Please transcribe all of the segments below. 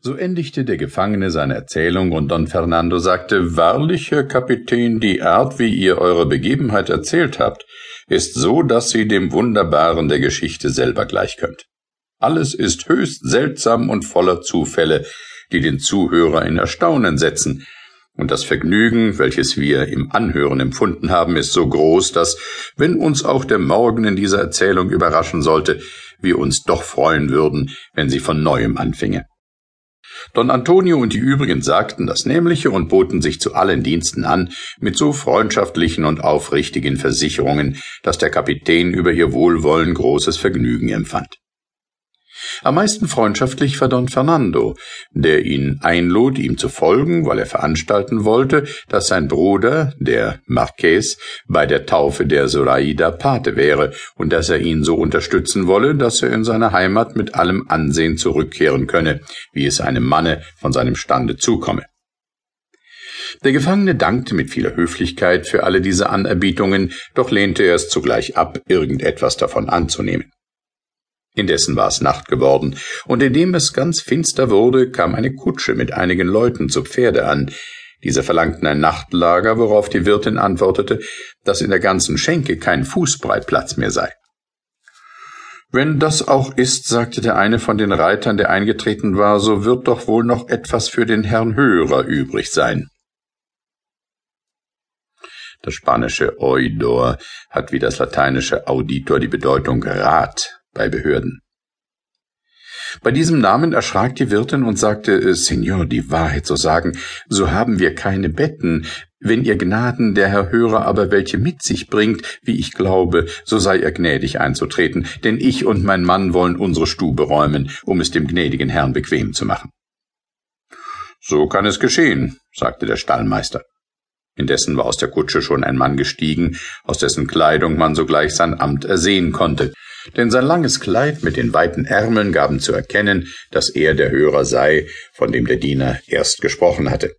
So endigte der Gefangene seine Erzählung, und Don Fernando sagte Wahrlich, Herr Kapitän, die Art, wie ihr eure Begebenheit erzählt habt, ist so, dass sie dem Wunderbaren der Geschichte selber gleich könnt. Alles ist höchst seltsam und voller Zufälle, die den Zuhörer in Erstaunen setzen, und das Vergnügen, welches wir im Anhören empfunden haben, ist so groß, dass, wenn uns auch der Morgen in dieser Erzählung überraschen sollte, wir uns doch freuen würden, wenn sie von neuem anfinge. Don Antonio und die übrigen sagten das Nämliche und boten sich zu allen Diensten an, mit so freundschaftlichen und aufrichtigen Versicherungen, dass der Kapitän über ihr Wohlwollen großes Vergnügen empfand. Am meisten freundschaftlich war Don Fernando, der ihn einlud, ihm zu folgen, weil er veranstalten wollte, dass sein Bruder, der Marqués, bei der Taufe der Zoraida Pate wäre und dass er ihn so unterstützen wolle, dass er in seine Heimat mit allem Ansehen zurückkehren könne, wie es einem Manne von seinem Stande zukomme. Der Gefangene dankte mit vieler Höflichkeit für alle diese Anerbietungen, doch lehnte er es zugleich ab, irgendetwas davon anzunehmen. Indessen war es Nacht geworden, und indem es ganz finster wurde, kam eine Kutsche mit einigen Leuten zu Pferde an. Diese verlangten ein Nachtlager, worauf die Wirtin antwortete, dass in der ganzen Schenke kein Fußbreit Platz mehr sei. Wenn das auch ist, sagte der eine von den Reitern, der eingetreten war, so wird doch wohl noch etwas für den Herrn Hörer übrig sein. Das spanische Oidor hat wie das lateinische Auditor die Bedeutung Rat bei Behörden. Bei diesem Namen erschrak die Wirtin und sagte, äh, Signor, die Wahrheit zu sagen, so haben wir keine Betten. Wenn ihr Gnaden der Herr Hörer aber welche mit sich bringt, wie ich glaube, so sei er gnädig einzutreten, denn ich und mein Mann wollen unsere Stube räumen, um es dem gnädigen Herrn bequem zu machen. So kann es geschehen, sagte der Stallmeister. Indessen war aus der Kutsche schon ein Mann gestiegen, aus dessen Kleidung man sogleich sein Amt ersehen konnte denn sein langes Kleid mit den weiten Ärmeln gaben zu erkennen, dass er der Hörer sei, von dem der Diener erst gesprochen hatte.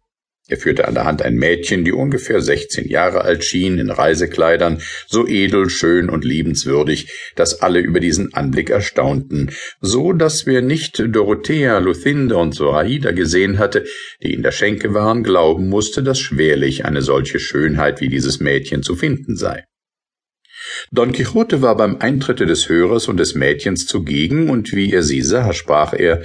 Er führte an der Hand ein Mädchen, die ungefähr sechzehn Jahre alt schien, in Reisekleidern, so edel, schön und liebenswürdig, dass alle über diesen Anblick erstaunten, so dass wer nicht Dorothea, Luthinde und Zoraida gesehen hatte, die in der Schenke waren, glauben musste, dass schwerlich eine solche Schönheit wie dieses Mädchen zu finden sei. Don Quixote war beim Eintritte des Hörers und des Mädchens zugegen, und wie er sie sah, sprach er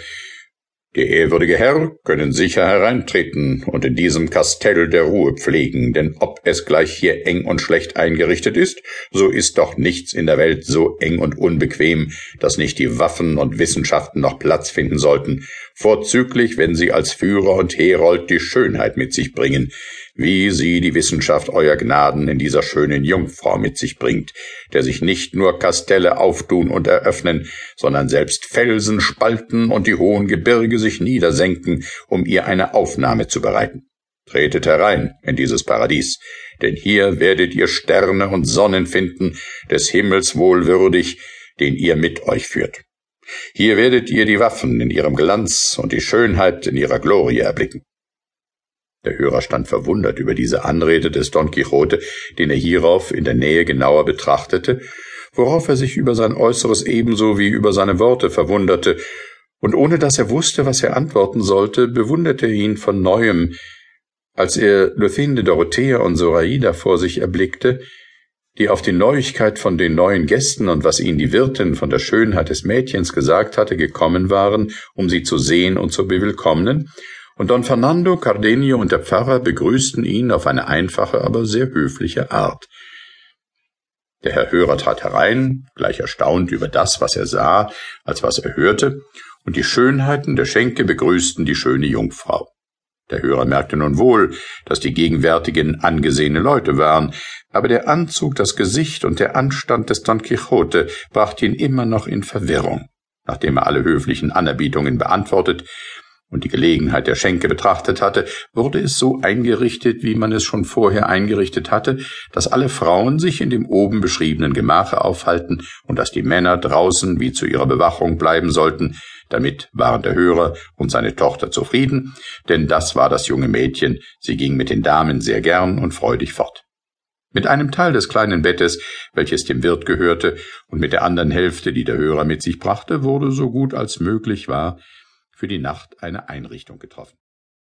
Der ehrwürdige Herr können sicher hereintreten und in diesem Kastell der Ruhe pflegen, denn ob es gleich hier eng und schlecht eingerichtet ist, so ist doch nichts in der Welt so eng und unbequem, dass nicht die Waffen und Wissenschaften noch Platz finden sollten, vorzüglich wenn sie als Führer und Herold die Schönheit mit sich bringen, wie sie die Wissenschaft euer Gnaden in dieser schönen Jungfrau mit sich bringt, der sich nicht nur Kastelle auftun und eröffnen, sondern selbst Felsen spalten und die hohen Gebirge sich niedersenken, um ihr eine Aufnahme zu bereiten. Tretet herein in dieses Paradies, denn hier werdet ihr Sterne und Sonnen finden, des Himmels wohlwürdig, den ihr mit euch führt. Hier werdet ihr die Waffen in ihrem Glanz und die Schönheit in ihrer Glorie erblicken. Der Hörer stand verwundert über diese Anrede des Don Quixote, den er hierauf in der Nähe genauer betrachtete, worauf er sich über sein Äußeres ebenso wie über seine Worte verwunderte, und ohne dass er wusste, was er antworten sollte, bewunderte er ihn von neuem, als er Luthinde Dorothea und Zoraida vor sich erblickte, die auf die Neuigkeit von den neuen Gästen und was ihnen die Wirtin von der Schönheit des Mädchens gesagt hatte, gekommen waren, um sie zu sehen und zu bewillkommnen, und Don Fernando, Cardenio und der Pfarrer begrüßten ihn auf eine einfache, aber sehr höfliche Art. Der Herr Hörer trat herein, gleich erstaunt über das, was er sah, als was er hörte, und die Schönheiten der Schenke begrüßten die schöne Jungfrau. Der Hörer merkte nun wohl, dass die Gegenwärtigen angesehene Leute waren, aber der Anzug, das Gesicht und der Anstand des Don Quixote brachte ihn immer noch in Verwirrung. Nachdem er alle höflichen Anerbietungen beantwortet, und die Gelegenheit der Schenke betrachtet hatte, wurde es so eingerichtet, wie man es schon vorher eingerichtet hatte, dass alle Frauen sich in dem oben beschriebenen Gemache aufhalten und dass die Männer draußen wie zu ihrer Bewachung bleiben sollten, damit waren der Hörer und seine Tochter zufrieden, denn das war das junge Mädchen, sie ging mit den Damen sehr gern und freudig fort. Mit einem Teil des kleinen Bettes, welches dem Wirt gehörte, und mit der anderen Hälfte, die der Hörer mit sich brachte, wurde so gut als möglich war, für die Nacht eine Einrichtung getroffen.